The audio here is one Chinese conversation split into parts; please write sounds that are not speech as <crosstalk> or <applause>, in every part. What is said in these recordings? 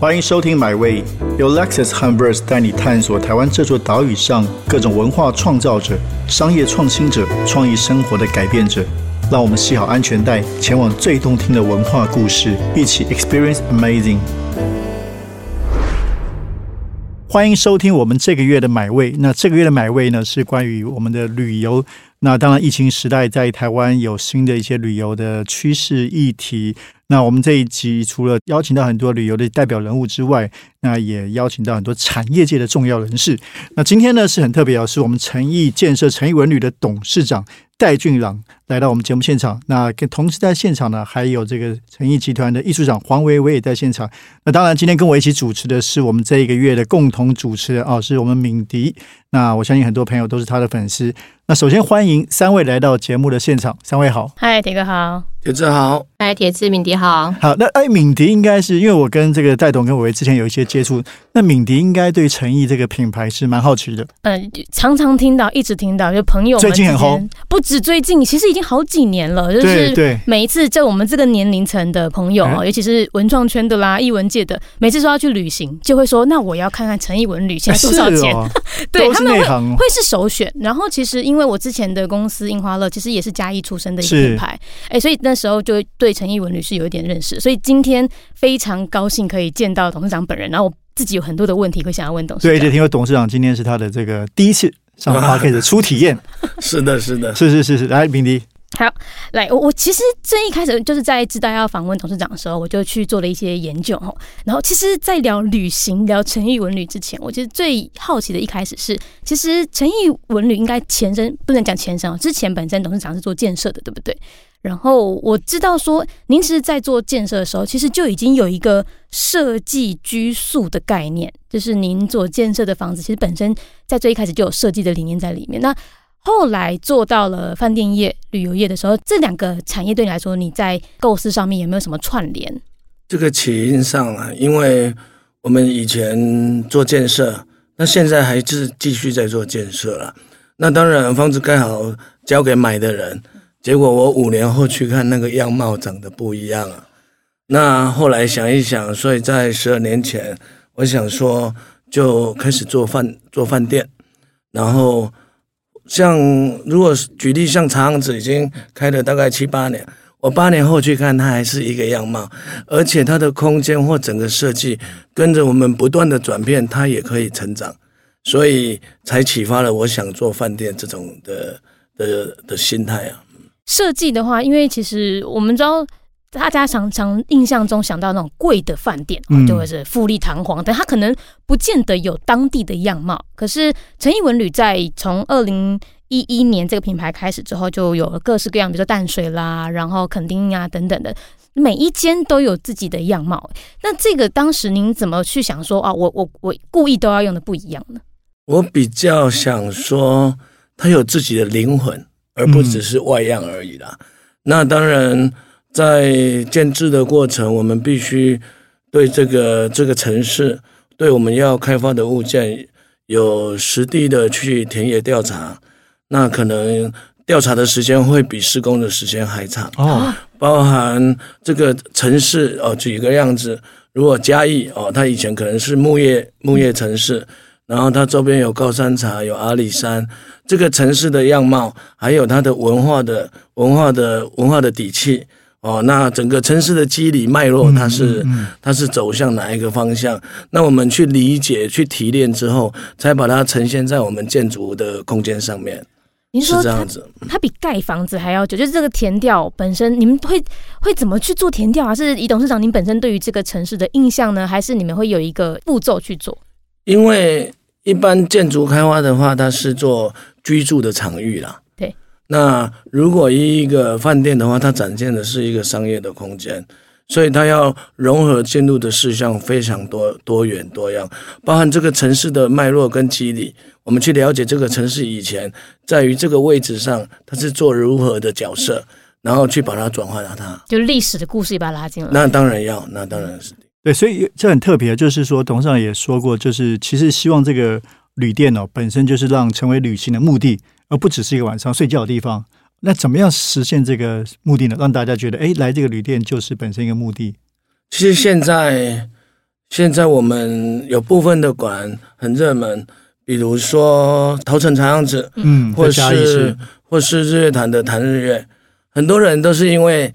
欢迎收听《My Way》，由 Lexus h u m b e r s 带你探索台湾这座岛屿上各种文化创造者、商业创新者、创意生活的改变者。让我们系好安全带，前往最动听的文化故事，一起 Experience Amazing。欢迎收听我们这个月的买位。那这个月的买位呢，是关于我们的旅游。那当然，疫情时代在台湾有新的一些旅游的趋势议题。那我们这一集除了邀请到很多旅游的代表人物之外，那也邀请到很多产业界的重要人士。那今天呢是很特别哦，是我们诚毅建设诚毅文旅的董事长戴俊朗来到我们节目现场。那跟同时在现场呢，还有这个诚毅集团的艺术长黄维维也在现场。那当然，今天跟我一起主持的是我们这一个月的共同主持人哦，是我们敏迪。那我相信很多朋友都是他的粉丝。那首先欢迎三位来到节目的现场，三位好，嗨，铁哥好，铁子好，哎，铁子敏迪好，好，那哎，敏迪应该是因为我跟这个戴董跟伟伟之前有一些接触，那敏迪应该对诚毅这个品牌是蛮好奇的，嗯，常常听到，一直听到，就朋友最近很红，不止最近，其实已经好几年了，就是对。每一次在我们这个年龄层的朋友啊，尤其是文创圈的啦、艺文界的，每次说要去旅行，就会说那我要看看诚毅文旅现在多少钱，<laughs> 对他们会会是首选，然后其实因为我之前的公司印花乐其实也是嘉义出身的一个品牌，哎，所以那时候就对陈义文旅是有一点认识，所以今天非常高兴可以见到董事长本人，然后我自己有很多的问题会想要问董事长。对，就听说董事长今天是他的这个第一次上 <laughs> p a 的初体验，是的，是的，是是是是，来，平迪。好，来，我我其实这一开始就是在知道要访问董事长的时候，我就去做了一些研究哈。然后，其实，在聊旅行、聊诚毅文旅之前，我其实最好奇的一开始是，其实诚毅文旅应该前身不能讲前身哦，之前本身董事长是做建设的，对不对？然后我知道说，您其实，在做建设的时候，其实就已经有一个设计居宿的概念，就是您做建设的房子，其实本身在最一开始就有设计的理念在里面。那后来做到了饭店业、旅游业的时候，这两个产业对你来说，你在构思上面有没有什么串联？这个起因上啊，因为我们以前做建设，那现在还是继续在做建设了。那当然，房子盖好交给买的人，结果我五年后去看，那个样貌长得不一样啊。那后来想一想，所以在十二年前，我想说就开始做饭做饭店，然后。像如果举例，像茶行子已经开了大概七八年，我八年后去看，它还是一个样貌，而且它的空间或整个设计跟着我们不断的转变，它也可以成长，所以才启发了我想做饭店这种的的的心态啊。设计的话，因为其实我们知道。大家常常印象中想到那种贵的饭店，就会是富丽堂皇，但它可能不见得有当地的样貌。可是陈毅文旅在从二零一一年这个品牌开始之后，就有了各式各样，比如说淡水啦，然后垦丁啊等等的，每一间都有自己的样貌。那这个当时您怎么去想说啊？我我我故意都要用的不一样呢？我比较想说，它有自己的灵魂，而不只是外样而已啦。那当然。在建制的过程，我们必须对这个这个城市，对我们要开发的物件有实地的去田野调查。那可能调查的时间会比施工的时间还长哦。包含这个城市哦，举一个样子，如果嘉义哦，它以前可能是木业木业城市，然后它周边有高山茶，有阿里山，这个城市的样貌，还有它的文化的文化的文化的底气。哦，那整个城市的机理脉络，它是它是走向哪一个方向？那我们去理解、去提炼之后，才把它呈现在我们建筑的空间上面。您说这样子，它比盖房子还要久，就是这个填调本身，你们会会怎么去做填调啊？是以董事长您本身对于这个城市的印象呢，还是你们会有一个步骤去做？因为一般建筑开发的话，它是做居住的场域啦。那如果一个饭店的话，它展现的是一个商业的空间，所以它要融合进入的事项非常多、多元、多样，包含这个城市的脉络跟机理。我们去了解这个城市以前在于这个位置上，它是做如何的角色，然后去把它转化到它，就历史的故事也把它拉进来。那当然要，那当然是对，所以这很特别，就是说董事长也说过，就是其实希望这个旅店哦，本身就是让成为旅行的目的。而不只是一个晚上睡觉的地方，那怎么样实现这个目的呢？让大家觉得，哎，来这个旅店就是本身一个目的。其实现在现在我们有部分的馆很热门，比如说头城茶样子，嗯，或是或是日月潭的潭日月，很多人都是因为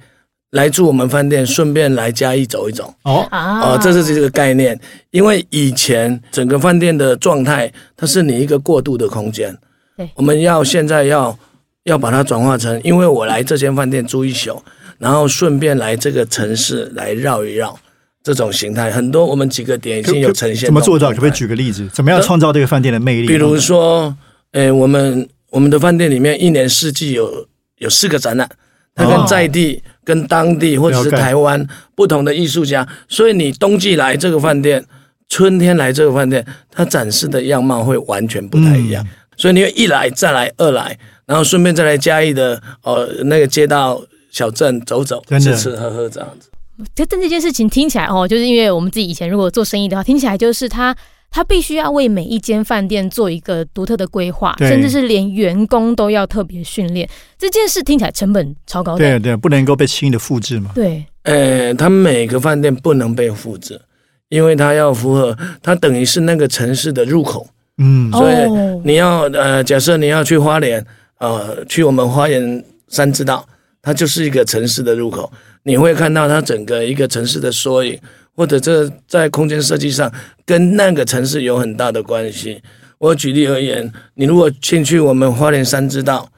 来住我们饭店，顺便来嘉义走一走。哦，啊哦，这是这个概念。因为以前整个饭店的状态，它是你一个过渡的空间。对我们要现在要要把它转化成，因为我来这间饭店住一宿，然后顺便来这个城市来绕一绕，这种形态很多。我们几个点已经有呈现。怎么做到？可不可以？举个例子？怎么样创造这个饭店的魅力？比如说，呃，我们我们的饭店里面一年四季有有四个展览，它跟哦在地、跟当地或者是台湾不同的艺术家，所以你冬季来这个饭店，春天来这个饭店，它展示的样貌会完全不太一样。所以你会一来再来二来，然后顺便再来嘉义的呃那个街道小镇走走，吃吃喝喝这样子。这但这件事情听起来哦，就是因为我们自己以前如果做生意的话，听起来就是他他必须要为每一间饭店做一个独特的规划，甚至是连员工都要特别训练。这件事听起来成本超高的。对对，不能够被轻易的复制嘛。对呃，他每个饭店不能被复制，因为他要符合，他等于是那个城市的入口。嗯，所以哦你要呃，假设你要去花莲，呃，去我们花莲三之道，它就是一个城市的入口，你会看到它整个一个城市的缩影，或者这在空间设计上跟那个城市有很大的关系。我举例而言，你如果进去我们花莲三之道，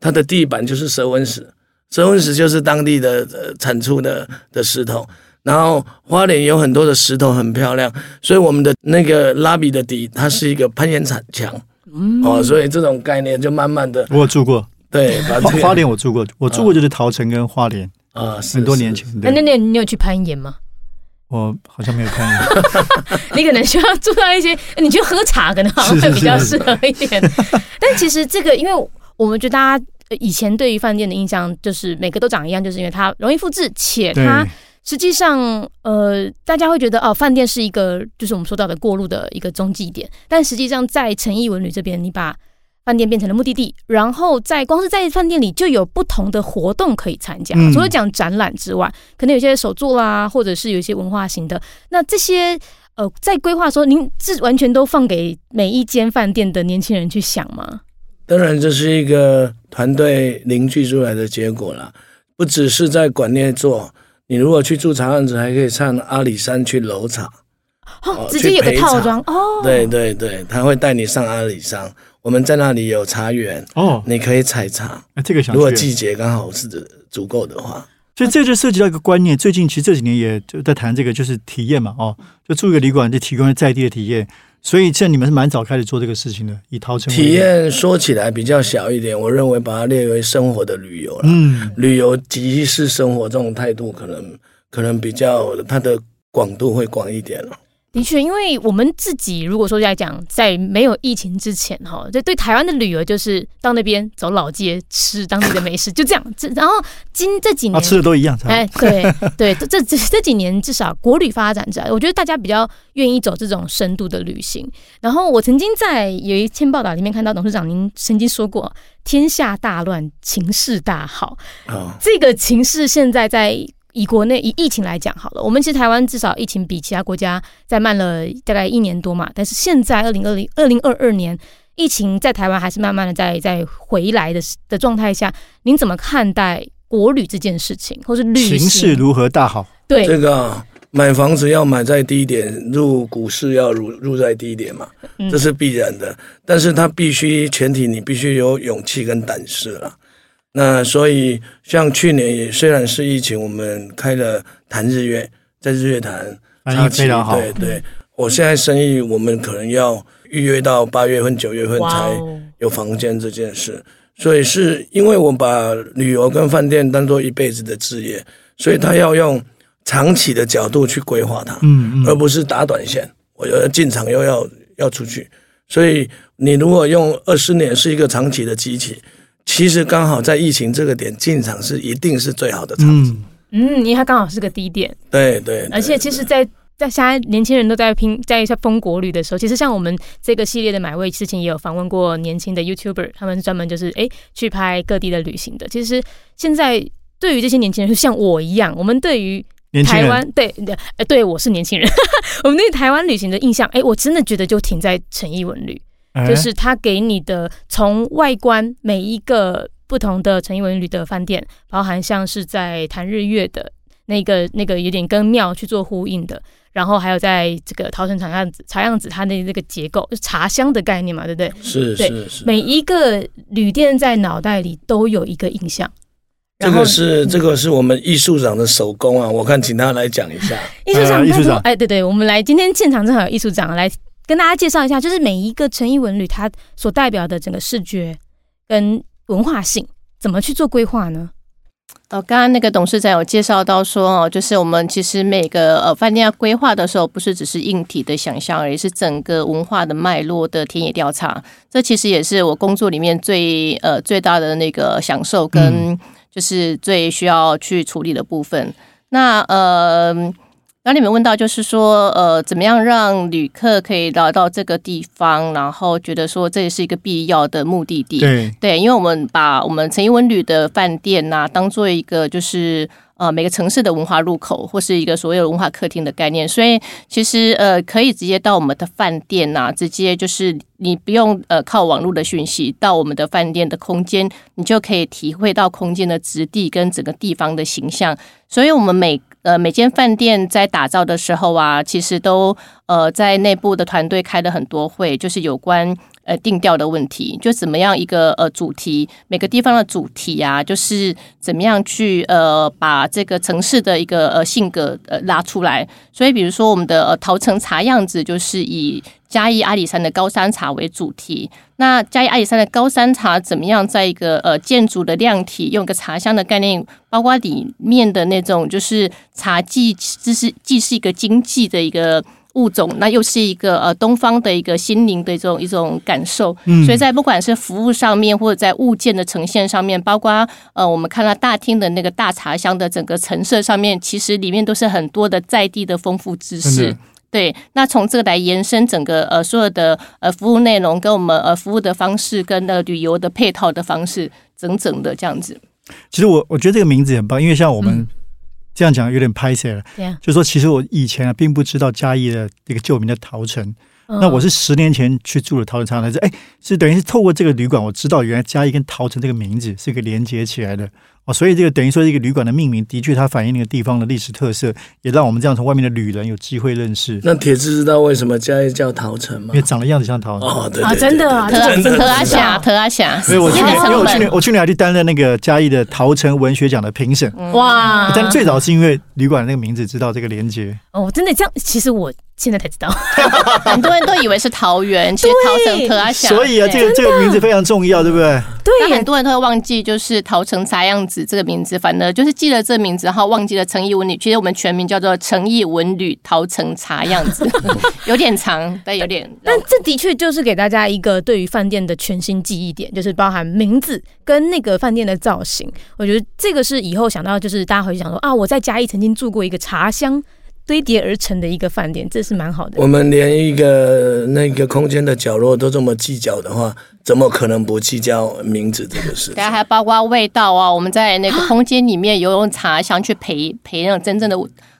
它的地板就是蛇纹石，蛇纹石就是当地的呃产出的的石头。然后花莲有很多的石头很漂亮，所以我们的那个拉比的底，它是一个攀岩场墙，嗯哦，所以这种概念就慢慢的我有住过对把这个花花莲，我住过，我住过就是桃城跟花莲，啊是很多年前。那那你有去攀岩吗？我好像没有看过。<laughs> 你可能需要住到一些，你去喝茶可能好像会比较是适合一点。<laughs> 但其实这个，因为我们觉得大家呃以前对于饭店的印象就是每个都长一样，就是因为它容易复制，且，它实际上呃大家会觉得哦，饭店是一个就是我们说到的过路的一个中继点，但实际上在诚毅文旅这边，你把饭店变成了目的地，然后在光是在饭店里就有不同的活动可以参加。嗯除了讲展览之外，可能有些手作啦，或者是有一些文化型的。那这些呃，在规划说，您是完全都放给每一间饭店的年轻人去想吗？当然这是一个团队凝聚出来的结果了，不只是在馆内做，你如果去住茶案子，还可以上阿里山去楼茶。哦哦，直接有个套装哦。对对对，他会带你上阿里山，我们在那里有茶园，哦，你可以采茶。哎这个想如果。季节刚好是足够的话，所以这就涉及到一个观念，最近其实这几年也就在谈这个，就是体验嘛，哦，就住一个旅馆就提供在地的体验。所以现在你们是蛮早开始做这个事情的，以陶城为例体，验说起来比较小一点，我认为把它列为生活的旅游了。嗯，旅游即是生活这种态度，可能可能比较它的广度会广一点了。的确，因为我们自己如果说来讲，在没有疫情之前哈，这对台湾的旅游就是到那边走老街吃当地的美食，就这样。这然后今这几啊，年吃的都一样，哎，对对，这这这这几年至少国旅发展起来，我觉得大家比较愿意走这种深度的旅行。然后我曾经在有一篇报道里面看到董事长您曾经说过“天下大乱，情势大好”，啊、这个情势现在在以国内以疫情来讲好了，我们其实台湾至少疫情比其他国家再慢了大概一年多嘛，但是现在二零二零二零二二年。疫情在台湾还是慢慢的在在回来的的状态下，您怎么看待国旅这件事情，或是旅形行势如何大好？对，这个啊买房子要买在低点，入股市要入入在低点嘛，嗯这是必然的。但是它必须前提，你必须有勇气跟胆识了。那所以像去年也虽然是疫情，我们开了谈日月，在日月潭反应插旗非常好。对对，我现在生意我们可能要预约到八月份、九月份才哦，有房间这件事，所以是因为我把旅游跟饭店当做一辈子的置业，所以他要用长期的角度去规划它，嗯嗯，而不是打短线。我要进场又要要出去，所以你如果用二十年是一个长期的机器，其实刚好在疫情这个点进场是一定是最好的场景。嗯，嗯，因为它刚好是个低点，对对，对。而且其实在，在现在年轻人都在拼在在疯国旅的时候，其实像我们这个系列的买位，之前也有访问过年轻的 YouTuber，他们专门就是哎去拍各地的旅行的。其实现在对于这些年轻人，就像我一样，我们对于台湾对呃对我是年轻人，<laughs> 我们对台湾旅行的印象，哎，我真的觉得就停在诚毅文旅，哎就是他给你的从外观每一个不同的诚毅文旅的饭店，包含像是在谈日月的那个那个有点跟庙去做呼应的，然后还有在这个桃城茶样子茶样子它的那个结构，就茶香的概念嘛，对不对？是是是，每一个旅店在脑袋里都有一个印象。这个是这个是我们艺术长的手工啊，我看请他来讲一下。<laughs> 艺术长，呃艺术长哎，对对，我们来今天现场正好有艺术长来跟大家介绍一下，就是每一个诚毅文旅它所代表的整个视觉跟文化性，怎么去做规划呢？哦，刚刚那个董事长有介绍到说哦，就是我们其实每个呃饭店要规划的时候，不是只是硬体的想象而已，是整个文化的脉络的田野调查。这其实也是我工作里面最呃最大的那个享受跟就是最需要去处理的部分。那呃。刚刚你们问到，就是说，呃，怎么样让旅客可以来到这个地方，然后觉得说这也是一个必要的目的地。对对，因为我们把我们诚毅文旅的饭店呐、当做一个就是呃每个城市的文化入口，或是一个所谓的文化客厅的概念，所以其实呃可以直接到我们的饭店呐、直接就是你不用呃靠网络的讯息到我们的饭店的空间，你就可以体会到空间的质地跟整个地方的形象。所以我们每呃每间饭店在打造的时候啊，其实都呃在内部的团队开了很多会，就是有关呃定调的问题，就怎么样一个呃主题，每个地方的主题啊，就是怎么样去呃把这个城市的一个呃性格呃拉出来。所以比如说我们的呃桃城茶样子，就是以嘉义阿里山的高山茶为主题。那嘉义阿里山的高山茶怎么样在一个呃建筑的量体，用一个茶香的概念，包括里面的那种就是茶既这是既是一个经济的一个。物种，那又是一个呃东方的一个心灵的这种一种感受，嗯所以在不管是服务上面，或者在物件的呈现上面，包括呃我们看到大厅的那个大茶香的整个陈设上面，其实里面都是很多的在地的丰富知识。对，那从这个来延伸整个呃所有的呃服务内容，跟我们呃服务的方式，跟呃旅游的配套的方式，整整的这样子。其实我我觉得这个名字很棒，因为像我们嗯这样讲有点拍摄了，就说其实我以前啊并不知道嘉义的一个旧名的桃城，<laughs> 嗯那我是十年前去住了桃城茶才知道，哎，是等于是透过这个旅馆，我知道原来嘉义跟桃城这个名字是一个连接起来的哦，所以这个等于说这个旅馆的命名的确它反映那个地方的历史特色，也让我们这样从外面的旅人有机会认识，那铁子知道为什么嘉义叫桃城吗因为？长得样子像桃城。哦，对啊对对真的啊对特阿霞，特阿霞，所以我去年，因为我去年我去年还去担任那个嘉义的桃城文学奖的评审，哇，但最早是因为旅馆那个名字知道这个连接。哦，真的这样，其实我现在才知道，<laughs> 很多人都以为是桃园，其实桃城特阿霞。所以啊，这个这个名字非常重要，对不对？那对很多人都会忘记，就是桃城茶样子这个名字，反而就是记了这名字，然后忘记了诚意文旅。其实我们全名叫做诚意文旅桃城茶样子，<laughs> 有点长，但有点。但这的确就是给大家一个对于饭店的全新记忆点，就是包含名字跟那个饭店的造型。我觉得这个是以后想到，就是大家回去想说啊，我在嘉义曾经住过一个茶香堆叠而成的一个饭店，这是蛮好的。我们连一个那个空间的角落都这么计较的话，怎么可能不计较名字这个事？家还包括味道啊，我们在那个空间里面有用茶香去陪陪那种真正的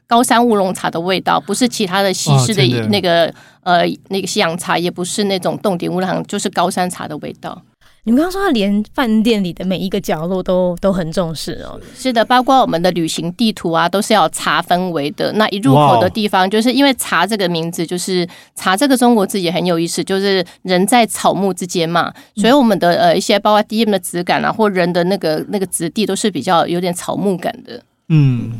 高山乌龙茶的味道，不是其他的西式的那个呃那个西洋茶，也不是那种洞顶乌龙，就是高山茶的味道。你们刚刚说，他连饭店里的每一个角落都都很重视哦。是。的，包括我们的旅行地图啊，都是要有茶氛围的。那一入口的地方，就是因为茶这个名字，就是茶这个中国字也很有意思，就是人在草木之间嘛，所以我们的呃一些包括 DM 的质感啊，或人的那个那个质地，都是比较有点草木感的，嗯，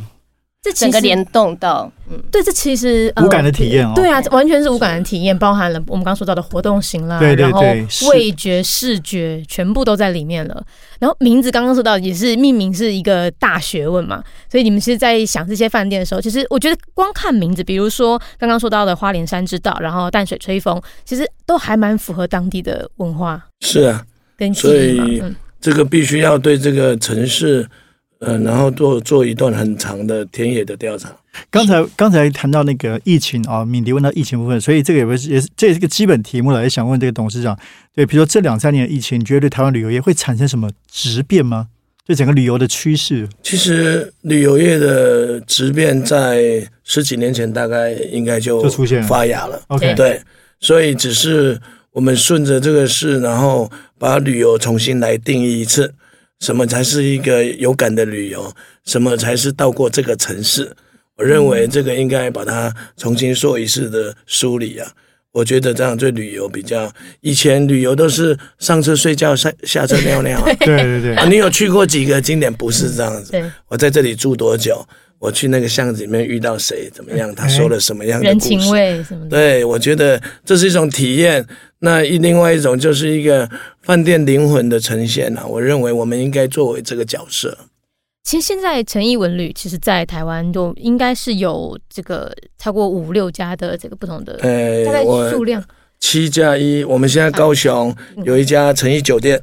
这整个联动到嗯。对，这其实、呃无感的体验哦。对啊，完全是无感的体验，包含了我们刚刚说到的活动型啦，对对然后对味觉、视觉全部都在里面了。然后名字刚刚说到也是命名是一个大学问嘛，所以你们其实，在想这些饭店的时候，其实我觉得光看名字，比如说刚刚说到的花莲山之道，然后淡水吹风，其实都还蛮符合当地的文化是啊，跟所以。嗯，这个必须要对这个城市，呃，然后做做一段很长的田野的调查。刚才刚才谈到那个疫情啊，敏迪问到疫情部分，所以这个也是也是这也是个基本题目了，也想问这个董事长，对，比如说这两三年的疫情，你觉得对台湾旅游业会产生什么质变吗？对整个旅游的趋势？其实旅游业的质变在十几年前大概应该就就出现发芽了。OK，对，所以只是我们顺着这个事，然后把旅游重新来定义一次，什么才是一个有感的旅游，什么才是到过这个城市。我认为这个应该把它重新做一次的梳理啊。我觉得这样对旅游比较，以前旅游都是上车睡觉，下下车尿尿啊。<laughs> 对对对啊，你有去过几个景点？不是这样子。对，我在这里住多久？我去那个巷子里面遇到谁？怎么样？他说了什么样的故事？人情味什么的。对，我觉得这是一种体验。那一另外一种就是一个饭店灵魂的呈现啊。我认为我们应该作为这个角色。其实现在诚毅文旅，其实在台湾就应该是有这个超过五六家的这个不同的呃大概，数量。七加一，我们现在高雄有一家诚毅酒店，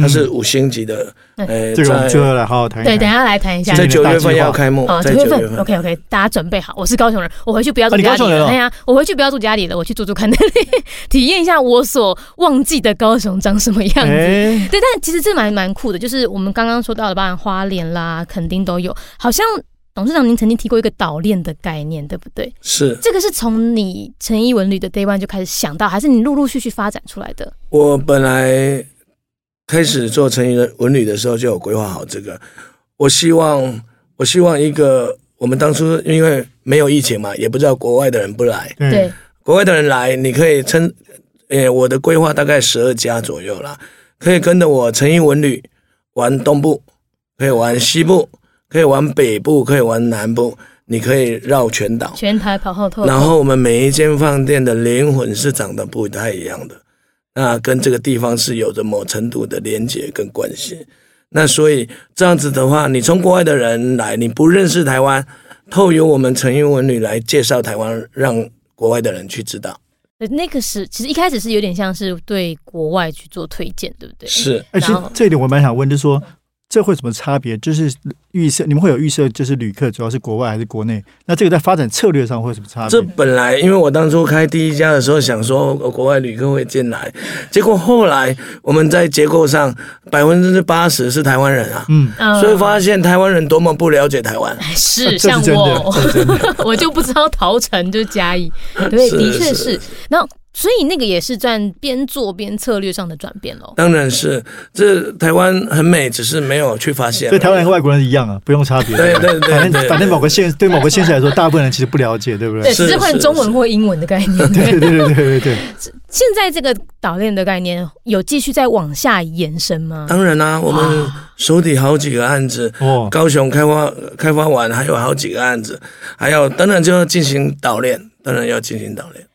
它是五星级的。嗯呃，这个我们在最后来好好谈一对，等下来谈一下。在九月份要开幕啊，，九月份。，OK OK，大家准备好。我是高雄人，我回去不要住家里了。高雄人哦哎呀，我回去不要住家里了，我去住住看那里，体验一下我所忘记的高雄长什么样子。哎，对，但其实这蛮蛮酷的，就是我们刚刚说到的，包含花莲啦，垦丁都有。好像董事长您曾经提过一个岛链的概念，对不对？是这个是从你诚毅文旅的 Day One 就开始想到，还是你陆陆续续发展出来的？我本来开始做成人文旅的时候就有规划好这个。我希望，我希望一个我们当初因为没有疫情嘛，也不知道国外的人不来，对，国外的人来，你可以称，呃，我的规划大概十二家左右啦，可以跟着我成毅文旅玩东部，可以玩西部，可以玩北部，可以玩南部，你可以绕全岛。全台跑后头。然后我们每一间饭店的灵魂是长得不太一样的，那跟这个地方是有着某程度的连结跟关系。那所以这样子的话，你从国外的人来，你不认识台湾，透由我们成英文旅来介绍台湾，让国外的人去知道。那个是其实一开始是有点像是对国外去做推荐，对不对？是哎，其实然后这一点我蛮想问，就是说这会有什么差别？就是预设你们会有预设，就是旅客主要是国外还是国内？那这个在发展策略上会有什么差别这？本来因为我当初开第一家的时候，想说呃国外旅客会进来，结果后来我们在结构上百分之八十是台湾人啊，嗯，嗯所以发现台湾人多么不了解台湾。是是像我，<laughs> 我就不知道桃城就是嘉义，对，的确是是。然后，所以那个也是在边做边策略上的转变喽。当然是，这台湾很美，只是没有去发现。所以台湾人跟外国人一样啊，不用差别。对对对对对反正反正某个县对某个县市来说，大部分人其实不了解，对不对，对？只是换中文或英文的概念。<laughs> 对对对对对对，现在这个岛链的概念有继续再往下延伸吗？当然啦、我们手底好几个案子，哦，高雄开发开发完还有好几个案子，还有当然就要进行导链，当然要进行导练。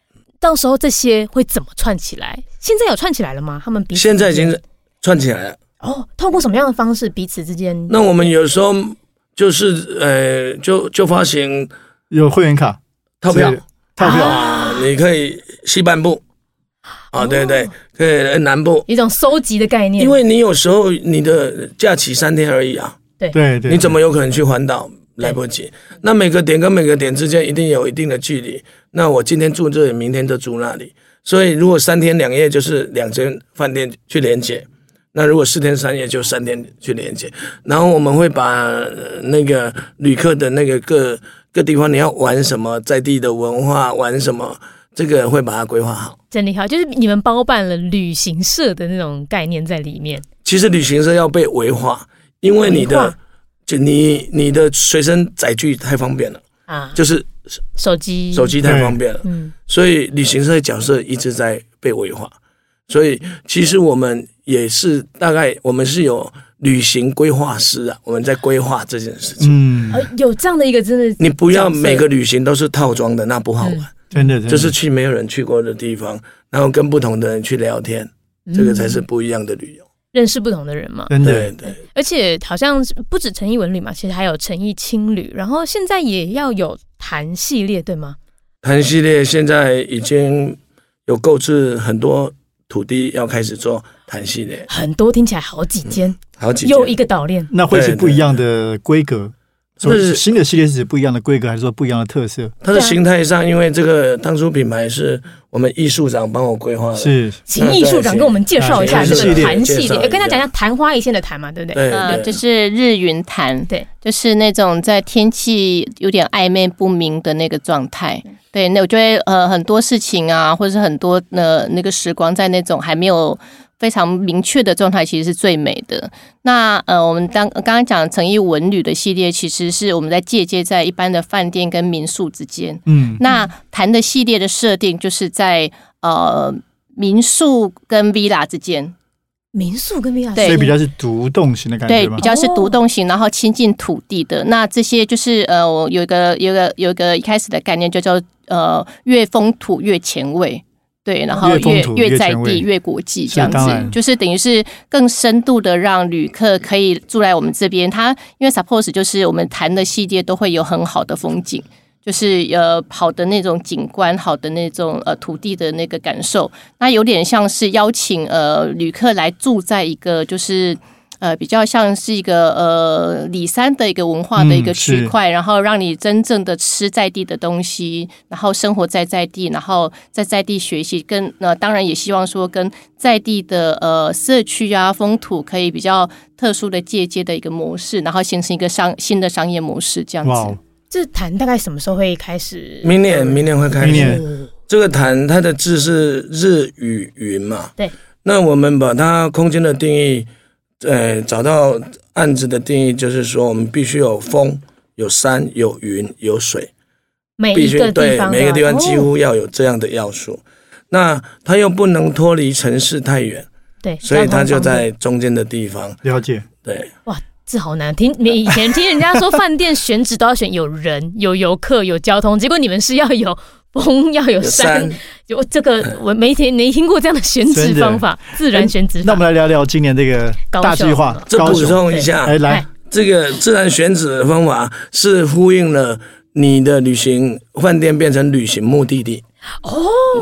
到时候这些会怎么串起来？现在有串起来了吗？他们彼此现在已经串起来了。哦，透过什么样的方式彼此之间？那我们有时候就是呃，就就发行有会员卡套票套票，啊，你可以西半部啊，对对，可以南部，一种收集的概念，因为你有时候你的假期三天而已啊。对对对，你怎么有可能去环岛？来不及。那每个点跟每个点之间一定有一定的距离。那我今天住这里，明天就住那里。所以如果三天两夜就是两间饭店去连接，那如果四天三夜就三天去连接。然后我们会把呃那个旅客的那个各各地方你要玩什么，在地的文化玩什么，这个会把它规划好。真厉害，就是你们包办了旅行社的那种概念在里面。其实旅行社要被维化，因为你的就你你的随身载具太方便了，啊，就是手机，手，机太方便了。嗯，所以旅行社的角色一直在被维化。所以其实我们也是大概我们是有旅行规划师啊，我们在规划这件事情。嗯，呃，有这样的一个真的，你不要每个旅行都是套装的，那不好玩。真的真的就是去没有人去过的地方，然后跟不同的人去聊天，这个才是不一样的旅游。认识不同的人嘛。真的。对对，而且好像不止诚毅文旅嘛，其实还有诚毅青旅，然后现在也要有谈系列，对吗？谈系列现在已经有购置很多土地，要开始做谈系列，很多听起来好几间，好几又一。个岛链，那会是不一样的规格，所以是新的系列是指不一样的规格，还是说不一样的特色？它的形态上，因为这个当初品牌是我们艺术长帮我规划的，是。请艺术长跟我们介绍一下嗯这个系列檀系列，介绍一下跟他讲讲昙花一现的昙嘛，对不对？对呃，就是日云坛，对，就是那种在天气有点暧昧不明的那个状态。对，那我觉得呃很多事情啊，或者是很多呃那个时光，在那种还没有非常明确的状态，其实是最美的。那呃，我们当刚刚讲诚意文旅的系列，其实是我们在借鉴在一般的饭店跟民宿之间。嗯，那谈的系列的设定，就是在呃民宿跟 villa 之间。民宿跟 villa 对所以比较是独栋型的感，觉对比？较是独栋型，然后亲近土地的。那这些就是呃，我有一个有一个有一个一开始的概念，就叫呃越风土越前卫。对，然后越越在地越国际是这样子，就是等于是更深度的让旅客可以住在我们这边。他因为 suppose 就是我们谈的系列都会有很好的风景，就是呃好的那种景观，好的那种呃土地的那个感受。那有点像是邀请呃旅客来住在一个就是。呃，比较像是一个呃里山的一个文化的一个区块，然后让你真正的吃在地的东西，然后生活在在地，然后在在地学习，跟呃当然也希望说跟在地的呃社区啊风土可以比较特殊的借鉴的一个模式，然后形成一个商新的商业模式这样子。，这谈大概什么时候会开始？明年明年会开明年始。这个谈它的字是日与云嘛？对。那我们把它空间的定义，呃，找到案子的定义，就是说我们必须有风、有山、有云、有水，每必须一个地对方的每个地方几哦乎要有这样的要素。那它又不能脱离城市太远，对，所以它就在中间的地方。了解。对，哇这好难听。你以前听人家说饭店选址都要选有人、有游客、有交通，结果你们是要有风、要有有山山，有这个 <laughs> 我没听没听过这样的选址方法，自然选址法那我们。来聊聊今年这个大计划高这补。充一下，哎，来哎，这个自然选址的方法是呼应了你的旅行饭店变成旅行目的地。哦，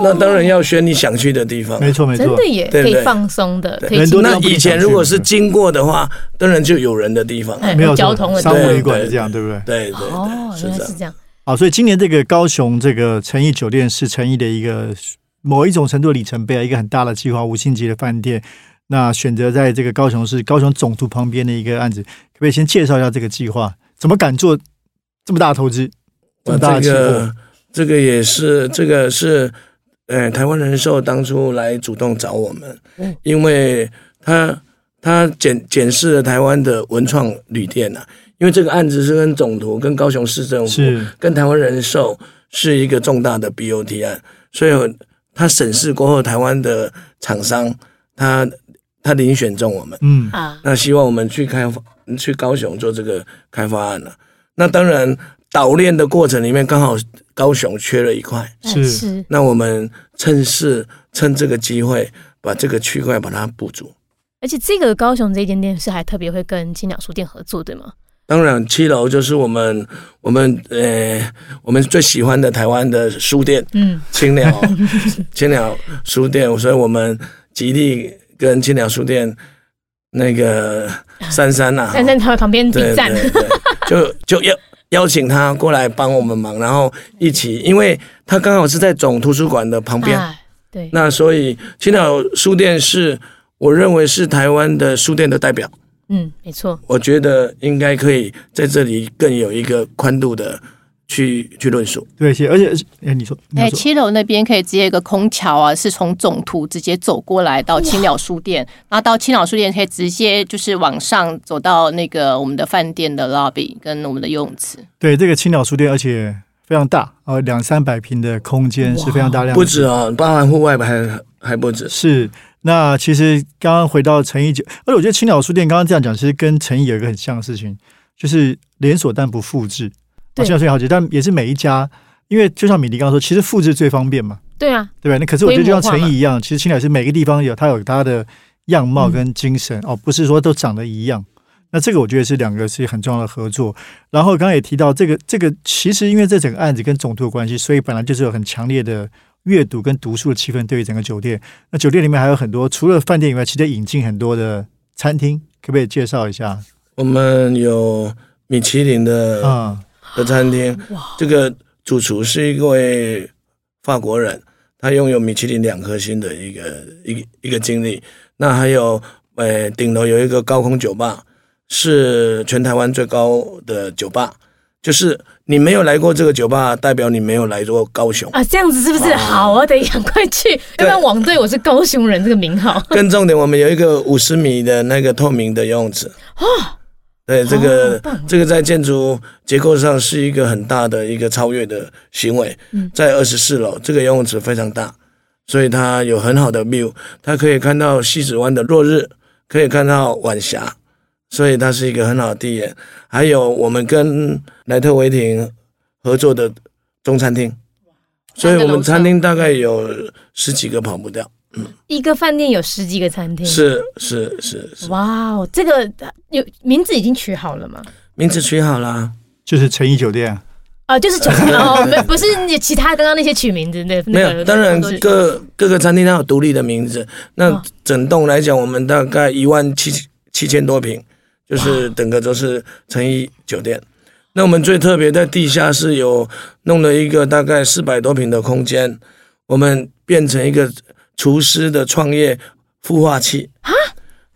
那当然要选你想去的地方。没错没错真的，耶，对对可以放松的，对可以人多那以前如果是经过的话，当然就有人的地方。哎没有交通的对商务旅馆这样，对不对？对对哦。原来是这样。好，所以今年这个高雄这个诚意酒店是诚意的一个某一种程度的里程碑啊，一个很大的计划，五星级的饭店。那选择在这个高雄市高雄总图旁边的一个案子，可不可以先介绍一下这个计划？怎么敢做这么大的投资？这么大的这？个这个也是这个是，呃，台湾人寿当初来主动找我们，嗯因为他他检检视了台湾的文创旅店呐、因为这个案子是跟总图、跟高雄市政府、跟台湾人寿是一个重大的 BOT 案，所以他审视过后，台湾的厂商他他遴选中我们。嗯，啊，那希望我们去开发去高雄做这个开发案了、那当然，岛链的过程里面刚好高雄缺了一块，哎是是那我们趁势趁这个机会把这个区块把它补足。而且这个高雄这间店是还特别会跟青鸟书店合作，对吗？当然，七楼就是我们我们呃我们最喜欢的台湾的书店嗯，青鸟 <laughs> 青鸟书店，所以我们极力跟青鸟书店那个珊珊呐、站在他旁边比对赞，对对，就就邀邀请他过来帮我们忙，然后一起，因为他刚好是在总图书馆的旁边，哎，对，那所以青鸟书店是我认为是台湾的书店的代表，嗯，没错，我觉得应该可以在这里更有一个宽度的去去论述。对，而且哎，你说，你哎，七楼那边可以直接一个空桥啊，是从总图直接走过来到青鸟书店，然后到青鸟书店可以直接就是往上走到那个我们的饭店的 lobby 跟我们的游泳池。对这个青鸟书店，而且非常大，呃，两三百平的空间是非常大量的，不止哦，包含户外还还不止。是，那其实刚刚回到诚意酒，而且我觉得青鸟书店刚刚这样讲，其实跟诚意有一个很像的事情，就是连锁但不复制。对青鸟书店好几，但也是每一家，因为就像米迪刚刚说，其实复制最方便嘛，对啊，对吧？那可是我觉得就像规模化嘛诚意一样，其实青鸟是每个地方有它有它的样貌跟精神、哦，不是说都长得一样。那这个我觉得是两个是很重要的合作。然后刚刚也提到这个这个，其实因为这整个案子跟总图有关系，所以本来就是有很强烈的阅读跟读书的气氛对于整个酒店。那酒店里面还有很多除了饭店以外，其实引进很多的餐厅，可不可以介绍一下？我们有米其林的、啊，的餐厅，这个主厨是一位法国人，他拥有米其林两颗星的一个一个一个经历。那还有，呃，顶楼有一个高空酒吧，是全台湾最高的酒吧。就是你没有来过这个酒吧，代表你没有来过高雄。啊，这样子是不是好啊？得赶快去，要不然网队我是高雄人这个名号。<laughs> 更重点，我们有一个五十米的那个透明的游泳池。哦，对，这个、这个在建筑结构上是一个很大的一个超越的行为。嗯在二十四楼，这个游泳池非常大，所以它有很好的 view，它可以看到西子湾的落日，可以看到晚霞，所以它是一个很好的地点。还有我们跟莱特维廷合作的中餐厅，所以我们餐厅大概有十几个跑不掉。嗯一个饭店有十几个餐厅，是是是是，哇哦，这个有名字已经取好了吗？名字取好了。就是诚意酒店，啊，就是酒店哦，没不是你其他刚刚那些取名字那，没有，当然各各个餐厅它有独立的名字。那哦整栋来讲，我们大概一万七七千多平，就是整个都是诚毅酒店。那我们最特别在地下室有弄了一个大概四百多平的空间，我们变成一个厨师的创业孵化器啊。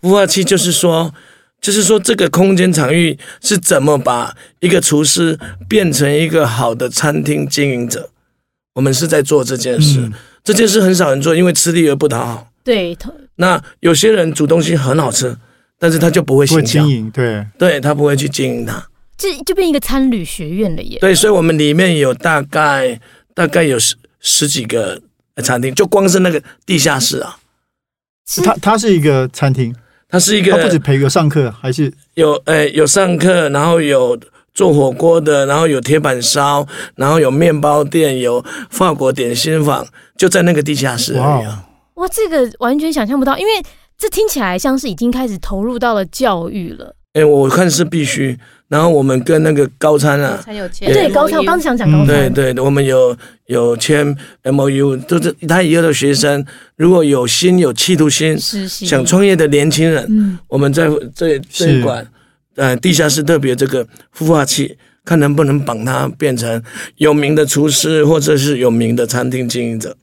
孵化器就是说，就是说这个空间场域是怎么把一个厨师变成一个好的餐厅经营者。我们是在做这件事，嗯这件事很少人做，因为吃力而不讨好。对，同那有些人煮东西很好吃，但是他就不会不会形象经，营，对，对他不会去经营它。这就变一个餐旅学院了耶。对，所以我们里面有大概大概有十十几个餐厅，就光是那个地下室啊，是。它它是一个餐厅，它是一它不止个陪有上课，还是？有呃有上课，然后有做火锅的，然后有铁板烧，然后有面包店，有法国点心坊，就在那个地下室而已啊。哇，这个完全想象不到，因为这听起来像是已经开始投入到了教育了。哎，我看是必须。然后我们跟那个高参啊，才有钱。对，高餐，我刚想讲高嗯餐，对对，我们有有签 M O U，都是他以后的学生，如果有心有企图心，想创业的年轻人，嗯，我们在这这一馆，呃，地下室特别这个孵化器，看能不能帮他变成有名的厨师，或者是有名的餐厅经营者，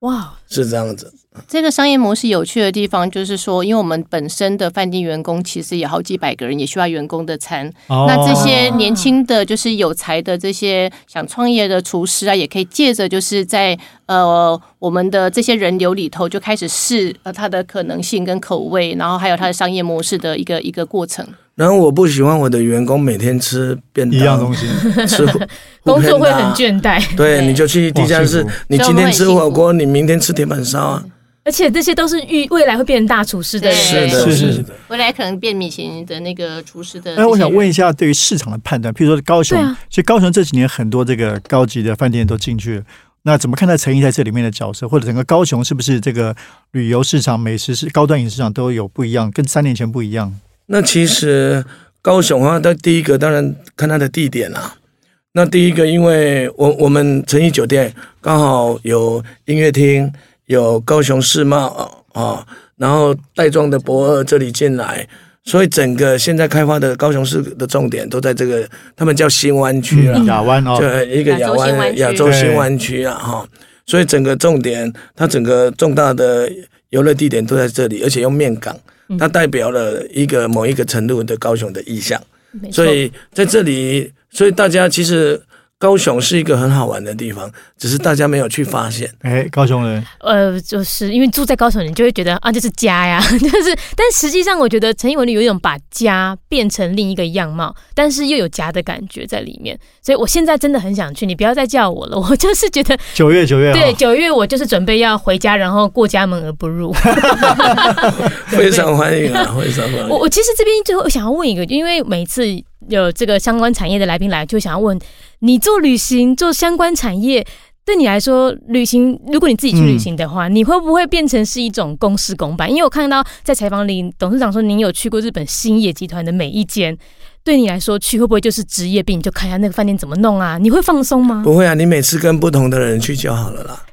哇，是这样子。这个商业模式有趣的地方就是说，因为我们本身的饭店员工其实也好几百个人，也需要员工的餐。哦那这些年轻的就是有才的这些想创业的厨师啊，也可以借着就是在呃我们的这些人流里头就开始试呃它的可能性跟口味，然后还有它的商业模式的一个一个过程。然后我不喜欢我的员工每天吃便当，一样东西，吃 <laughs> 工作会很倦。怠，对，对你就去地下室你今天吃火锅，你明天吃铁板烧啊。而且这些都是预未来会变成大厨师的人。是的，是是是的。未来可能变米其林的那个厨师的。哎，我想问一下，对于市场的判断，譬如说高雄啊，其实高雄这几年很多这个高级的饭店都进去了。那怎么看待诚毅在这里面的角色，或者整个高雄是不是这个旅游市场、美食市、高端饮食市场都有不一样，跟三年前不一样？那其实高雄啊，它第一个当然看它的地点啊。那第一个，因为我我们诚毅酒店刚好有音乐厅，有高雄世贸啊，然后带状的博二这里进来，所以整个现在开发的高雄市的重点都在这个，他们叫新湾区了。嗯亚湾哦，对一个亚湾亚洲新湾区啊哈，所以整个重点，它整个重大的游乐地点都在这里，而且用面港，它代表了一个某一个程度的高雄的意向，所以在这里，所以大家其实高雄是一个很好玩的地方，只是大家没有去发现。哎，高雄人呃，就是因为住在高雄，你就会觉得啊，这是家呀，<laughs> 就是，但实际上我觉得陈毅文旅有一种把家变成另一个样貌，但是又有家的感觉在里面，所以我现在真的很想去，你不要再叫我了，<laughs> 我就是觉得，九月九月对，啊，九月我就是准备要回家，然后过家门而不入。<laughs> 非常欢迎啊，非常欢迎。我我其实这边最后想要问一个，因为每次有这个相关产业的来宾来，就想要问你做旅行做相关产业。对你来说，旅行如果你自己去旅行的话，你会不会变成是一种公事公办？因为我看到在采访里，董事长说您有去过日本兴业集团的每一间，对你来说去会不会就是职业病？就看一下那个饭店怎么弄啊？你会放松吗？不会啊，你每次跟不同的人去就好了啦。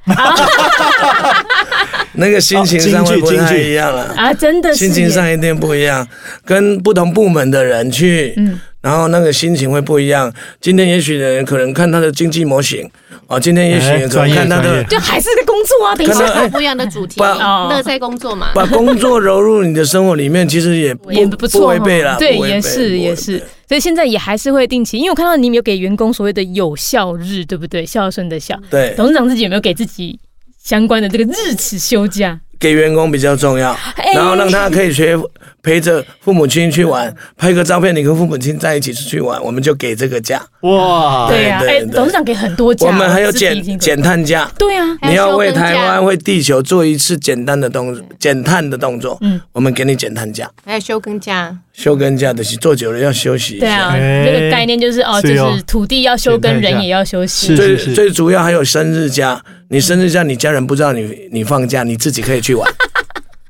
那个心情上会不太一样了。啊，真的是心情上一定不一样，跟不同部门的人去，嗯。然后那个心情会不一样。今天也许人可能看他的经济模型，哦，今天也许可能看他的就还是个工作啊，等一下。哎不一样的主题，把乐在工作嘛。把工作融入你的生活里面，其实也不 <laughs> 也不错违背啦，哦对，也是也是，所以现在也还是会定期，因为我看到你们有给员工所谓的有效日，对不对？孝顺的孝，对，董事长自己有没有给自己相关的这个日期休假？给员工比较重要，哎然后让他可以学陪着父母亲去玩，拍个照片，你跟父母亲在一起出去玩，我们就给这个假。哇，对呀，哎，董事长给很多假，我们还有减减碳假。对啊，你要为台湾、为地球做一次简单的动作，减碳的动作，嗯我们给你减碳假。还有休耕假，休耕假的是做久了要休息一下。对啊，哎这个概念就是哦，就是土地要休耕，人也要休息。最最主要还有生日假，你生日假你家人不知道你你放假，你自己可以去玩。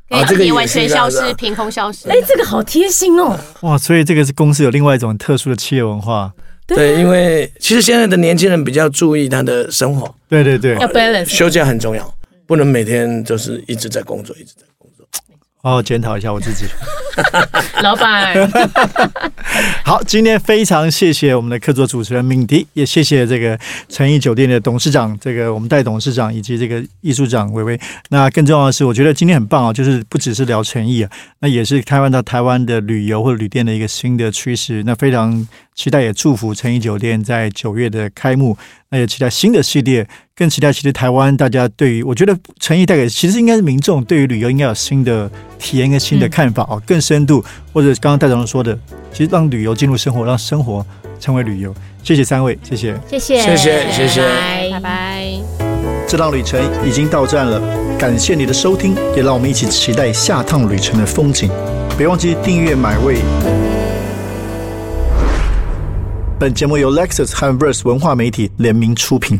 啊这个也可以完全消失，凭空消失。哎，这个好贴心哦。哇，所以这个是公司有另外一种特殊的企业文化。对，因为其实现在的年轻人比较注意他的生活，对对对，要 balance，休假很重要，不能每天就是一直在工作，一直在工作。好好检讨一下我自己。<laughs> <laughs> 老板，<laughs> 好，今天非常谢谢我们的客座主持人敏迪，也谢谢这个诚毅酒店的董事长，这个我们代董事长以及这个艺术长伟伟。那更重要的是，我觉得今天很棒啊，就是不只是聊诚意啊，那也是台湾到台湾的旅游或者旅店的一个新的趋势。那非常期待，也祝福诚毅酒店在九月的开幕。那也期待新的系列，更期待其实台湾大家对于，我觉得诚意带给其实应该是民众对于旅游应该有新的体验跟新的看法哦，更深度，或者刚刚戴总说的，其实让旅游进入生活，让生活成为旅游。谢谢三位，谢谢。谢谢，谢谢谢谢拜拜。这趟旅程已经到站了，感谢你的收听，也让我们一起期待下趟旅程的风景。别忘记订阅买位。本节目由 Lexus 和 Verse 文化媒体联名出品。